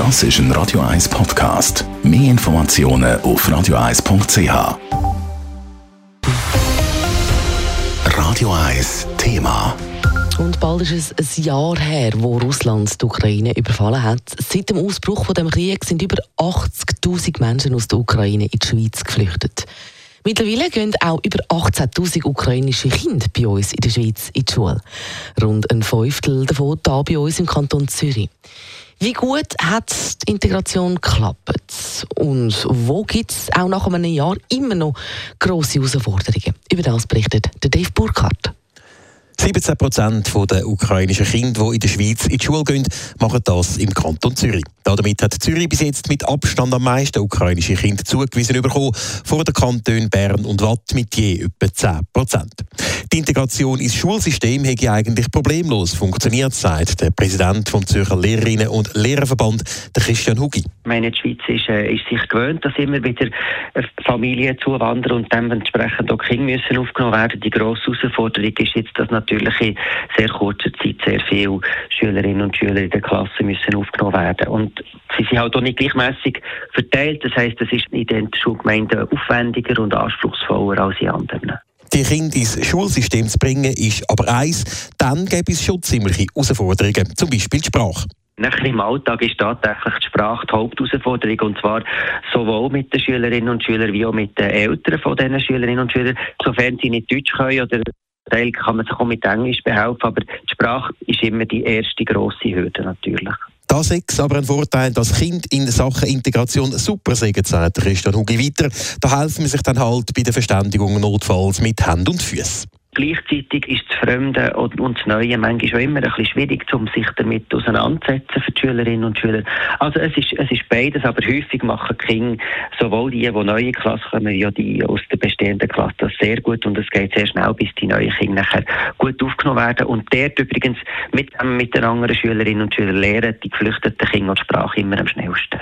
Das ist ein Radio 1 Podcast. Mehr Informationen auf radio1.ch. Radio 1 Thema. Und bald ist es ein Jahr her, wo Russland die Ukraine überfallen hat. Seit dem Ausbruch von dem Krieg sind über 80.000 Menschen aus der Ukraine in die Schweiz geflüchtet. Mittlerweile gehen auch über 18.000 ukrainische Kinder bei uns in der Schweiz in die Schule. Rund ein Fünftel davon hier bei uns im Kanton Zürich. Wie gut hat die Integration geklappt? Und wo gibt es auch nach einem Jahr immer noch grosse Herausforderungen? Über das berichtet der Dave Burkhardt. 17 Prozent der ukrainischen Kinder, die in der Schweiz in die Schule gehen, machen das im Kanton Zürich. Damit hat Zürich bis jetzt mit Abstand am meisten ukrainische Kinder zugewiesen bekommen, vor den Kantonen Bern und Watt mit je etwa 10 Prozent. Die Integration ins Schulsystem hätte eigentlich problemlos funktioniert, sagt der Präsident vom Zürcher Lehrerinnen und Lehrerverband, der Christian Hugi. Ich meine, die Schweiz ist, äh, ist sich gewöhnt, dass immer wieder Familien zuwandern und dementsprechend auch Kinder müssen aufgenommen werden. Die grosse Herausforderung ist jetzt, dass natürlich in sehr kurzer Zeit sehr viele Schülerinnen und Schüler in der Klasse müssen aufgenommen werden. Und sie sind halt auch nicht gleichmäßig verteilt. Das heisst, es ist in den Schulgemeinden aufwendiger und anspruchsvoller als in anderen. Die Kinder ins Schulsystem zu bringen, ist aber eins. Dann gäbe es schon ziemliche Herausforderungen, zum Beispiel die Sprache. Nachher im Alltag ist tatsächlich die Sprache die Hauptausforderung und zwar sowohl mit den Schülerinnen und Schülern wie auch mit den Eltern von diesen Schülerinnen und Schülern, sofern sie nicht Deutsch können oder Teil kann man sich auch mit Englisch behelfen, aber die Sprache ist immer die erste grosse Hürde natürlich. Das ist aber ein Vorteil, dass Kind in Sachen Integration super sagen, sagt Christian Hugi weiter. Da helfen wir sich dann halt bei der Verständigung notfalls mit Hand und Füßen. Gleichzeitig ist das Fremde und, das Neue manchmal schon immer ein bisschen schwierig, um sich damit auseinanderzusetzen für die Schülerinnen und Schüler. Also es ist, es ist beides, aber häufig machen die Kinder, sowohl die, die neue Klasse kommen, wie auch die aus der bestehenden Klasse, das sehr gut und es geht sehr schnell, bis die neuen Kinder nachher gut aufgenommen werden. Und dort übrigens mit, mit den anderen Schülerinnen und Schülern lernen die geflüchteten Kinder die Sprache immer am schnellsten.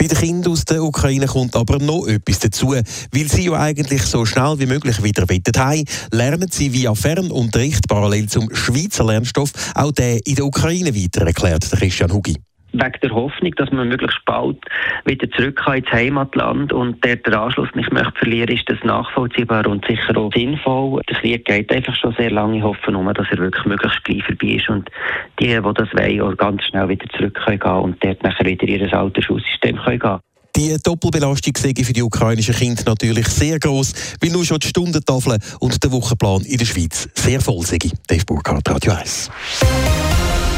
Bei den Kindern aus der Ukraine kommt aber noch etwas dazu. Weil sie ja eigentlich so schnell wie möglich wieder heim lernen sie via Fernunterricht parallel zum Schweizer Lernstoff auch den in der Ukraine weiter, erklärt Christian Hugi wegen der Hoffnung, dass man möglichst bald wieder zurück kann ins Heimatland und der den Anschluss nicht möchte verlieren, ist das nachvollziehbar und sicher auch sinnvoll. Das Krieg geht einfach schon sehr lange. Ich hoffe nur, dass er wirklich möglichst gleich vorbei ist und die, die das wollen, auch ganz schnell wieder zurück können gehen und dort nachher wieder ihr altes Schulsystem können gehen. Die Doppelbelastung für die ukrainischen Kinder natürlich sehr groß, weil nur schon die Stundentafel und der Wochenplan in der Schweiz sehr voll sind. Dave Burkhardt, Radio 1.